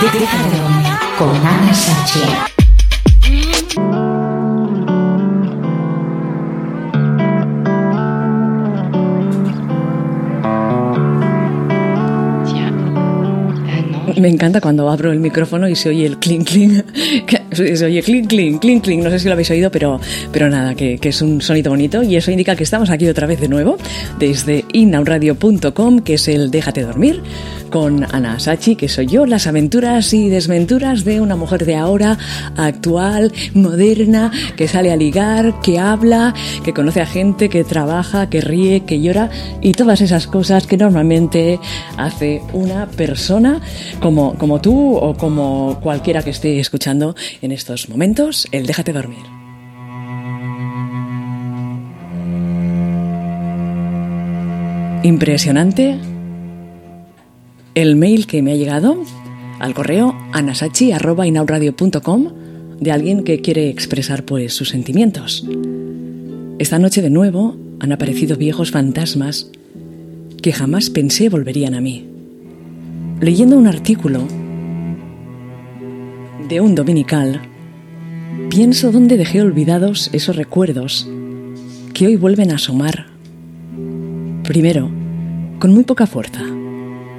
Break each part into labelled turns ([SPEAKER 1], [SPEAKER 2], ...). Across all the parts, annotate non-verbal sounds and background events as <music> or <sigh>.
[SPEAKER 1] Dormir con Ana Sánchez.
[SPEAKER 2] Me encanta cuando abro el micrófono y se oye el clink clink. <laughs> Se oye clink clink, clink clink. No sé si lo habéis oído, pero, pero nada, que, es un sonido bonito y eso indica que estamos aquí otra vez de nuevo desde inauradio.com, que es el Déjate dormir con Ana Sachi, que soy yo, las aventuras y desventuras de una mujer de ahora, actual, moderna, que sale a ligar, que habla, que conoce a gente, que trabaja, que ríe, que llora y todas esas cosas que normalmente hace una persona como, tú o como cualquiera que esté escuchando en estos momentos, el déjate dormir. Impresionante el mail que me ha llegado al correo anasachi.inauradio.com de alguien que quiere expresar pues sus sentimientos. Esta noche de nuevo han aparecido viejos fantasmas que jamás pensé volverían a mí. Leyendo un artículo de un dominical, pienso dónde dejé olvidados esos recuerdos que hoy vuelven a asomar. Primero, con muy poca fuerza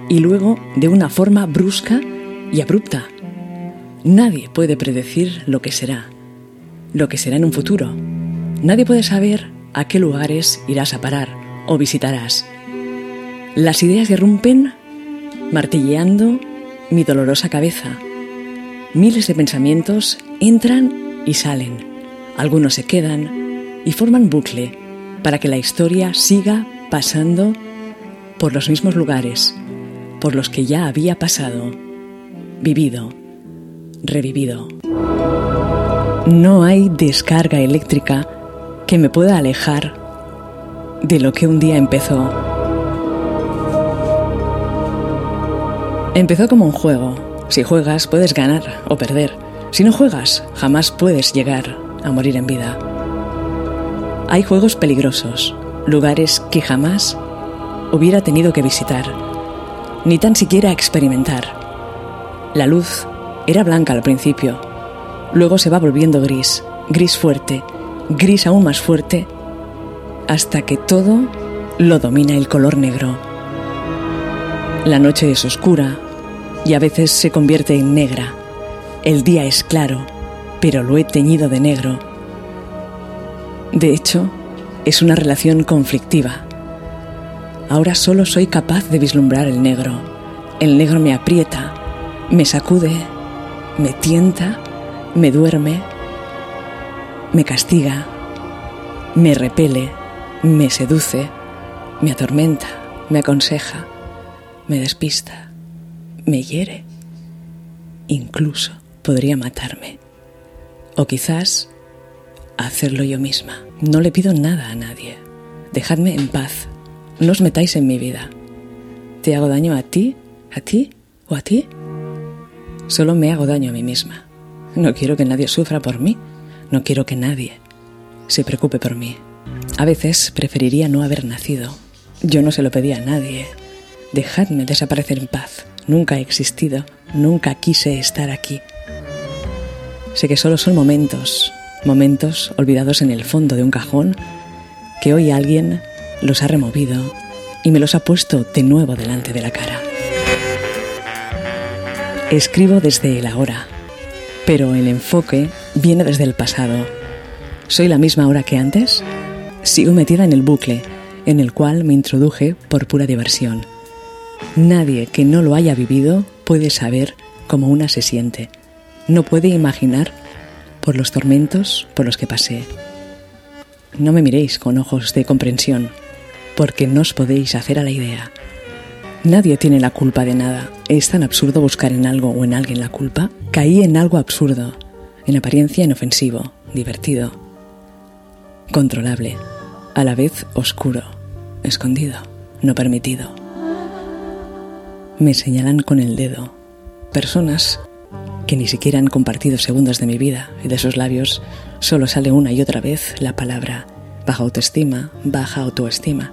[SPEAKER 2] y luego de una forma brusca y abrupta. Nadie puede predecir lo que será, lo que será en un futuro. Nadie puede saber a qué lugares irás a parar o visitarás. Las ideas irrumpen martilleando mi dolorosa cabeza. Miles de pensamientos entran y salen. Algunos se quedan y forman bucle para que la historia siga pasando por los mismos lugares por los que ya había pasado, vivido, revivido. No hay descarga eléctrica que me pueda alejar de lo que un día empezó. Empezó como un juego. Si juegas puedes ganar o perder. Si no juegas, jamás puedes llegar a morir en vida. Hay juegos peligrosos, lugares que jamás hubiera tenido que visitar ni tan siquiera experimentar. La luz era blanca al principio, luego se va volviendo gris, gris fuerte, gris aún más fuerte, hasta que todo lo domina el color negro. La noche es oscura y a veces se convierte en negra. El día es claro, pero lo he teñido de negro. De hecho, es una relación conflictiva. Ahora solo soy capaz de vislumbrar el negro. El negro me aprieta, me sacude, me tienta, me duerme, me castiga, me repele, me seduce, me atormenta, me aconseja, me despista, me hiere. Incluso podría matarme. O quizás hacerlo yo misma. No le pido nada a nadie. Dejadme en paz no os metáis en mi vida. ¿Te hago daño a ti, a ti o a ti? Solo me hago daño a mí misma. No quiero que nadie sufra por mí. No quiero que nadie se preocupe por mí. A veces preferiría no haber nacido. Yo no se lo pedí a nadie. Dejadme desaparecer en paz. Nunca he existido. Nunca quise estar aquí. Sé que solo son momentos, momentos olvidados en el fondo de un cajón que hoy alguien los ha removido y me los ha puesto de nuevo delante de la cara. Escribo desde el ahora, pero el enfoque viene desde el pasado. ¿Soy la misma ahora que antes? Sigo metida en el bucle en el cual me introduje por pura diversión. Nadie que no lo haya vivido puede saber cómo una se siente. No puede imaginar por los tormentos por los que pasé. No me miréis con ojos de comprensión porque no os podéis hacer a la idea. Nadie tiene la culpa de nada. Es tan absurdo buscar en algo o en alguien la culpa. Caí en algo absurdo, en apariencia inofensivo, divertido, controlable, a la vez oscuro, escondido, no permitido. Me señalan con el dedo personas que ni siquiera han compartido segundos de mi vida y de sus labios solo sale una y otra vez la palabra baja autoestima, baja autoestima.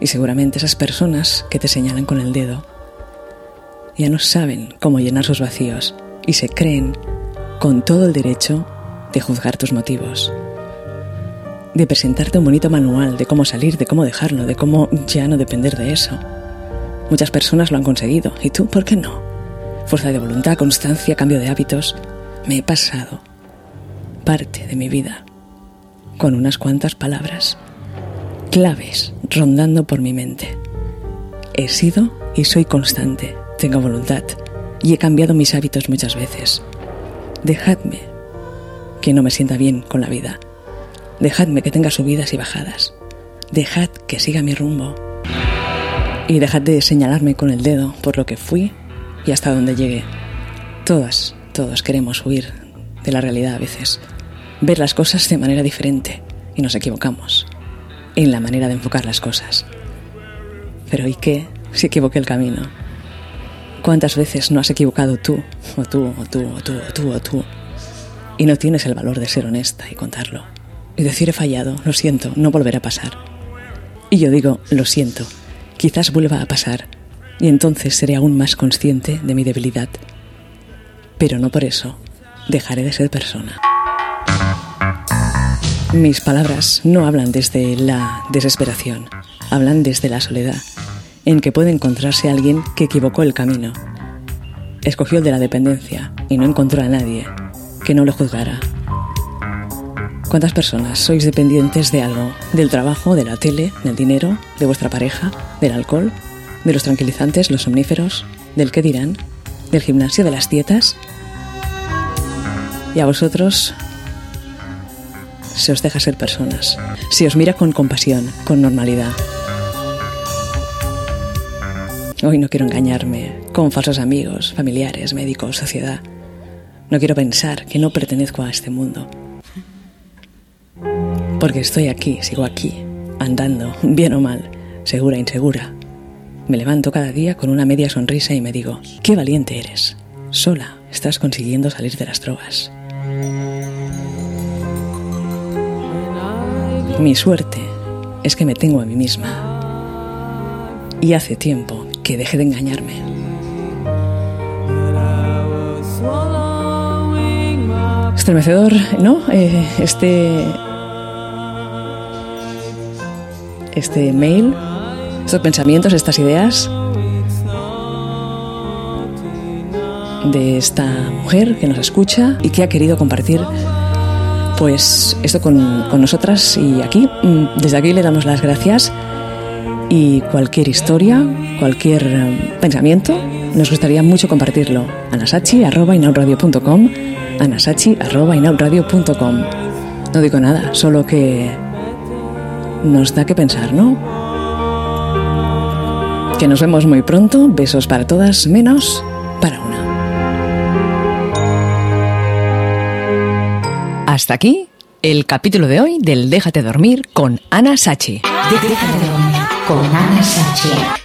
[SPEAKER 2] Y seguramente esas personas que te señalan con el dedo ya no saben cómo llenar sus vacíos y se creen con todo el derecho de juzgar tus motivos, de presentarte un bonito manual de cómo salir, de cómo dejarlo, de cómo ya no depender de eso. Muchas personas lo han conseguido, ¿y tú por qué no? Fuerza de voluntad, constancia, cambio de hábitos. Me he pasado parte de mi vida con unas cuantas palabras, claves rondando por mi mente. He sido y soy constante, tengo voluntad y he cambiado mis hábitos muchas veces. Dejadme que no me sienta bien con la vida. Dejadme que tenga subidas y bajadas. Dejad que siga mi rumbo. Y dejad de señalarme con el dedo por lo que fui y hasta donde llegué. Todas, todos queremos huir de la realidad a veces, ver las cosas de manera diferente y nos equivocamos en la manera de enfocar las cosas. Pero ¿y qué si equivoqué el camino? ¿Cuántas veces no has equivocado tú, o tú, o tú, o tú, o tú, o tú? Y no tienes el valor de ser honesta y contarlo. Y decir he fallado, lo siento, no volverá a pasar. Y yo digo, lo siento, quizás vuelva a pasar, y entonces seré aún más consciente de mi debilidad. Pero no por eso dejaré de ser persona. Mis palabras no hablan desde la desesperación, hablan desde la soledad, en que puede encontrarse alguien que equivocó el camino. Escogió el de la dependencia y no encontró a nadie que no lo juzgara. ¿Cuántas personas sois dependientes de algo? ¿Del trabajo, de la tele, del dinero, de vuestra pareja, del alcohol, de los tranquilizantes, los somníferos, del qué dirán, del gimnasio, de las dietas? Y a vosotros se os deja ser personas, se os mira con compasión, con normalidad. Hoy no quiero engañarme con falsos amigos, familiares, médicos, sociedad. No quiero pensar que no pertenezco a este mundo. Porque estoy aquí, sigo aquí, andando, <laughs> bien o mal, segura, insegura. Me levanto cada día con una media sonrisa y me digo, qué valiente eres. Sola estás consiguiendo salir de las drogas. Mi suerte es que me tengo a mí misma. Y hace tiempo que deje de engañarme. Estremecedor, ¿no? Eh, este. Este mail, estos pensamientos, estas ideas de esta mujer que nos escucha y que ha querido compartir pues esto con, con nosotras y aquí, mm, desde aquí le damos las gracias y cualquier historia, cualquier eh, pensamiento, nos gustaría mucho compartirlo. anasachi.inaudradio.com anasachi.inaudradio.com No digo nada, solo que nos da que pensar, ¿no? Que nos vemos muy pronto. Besos para todas, menos para una. Hasta aquí el capítulo de hoy del Déjate dormir con Ana Sachi.
[SPEAKER 1] Déjate dormir con Ana Sachi.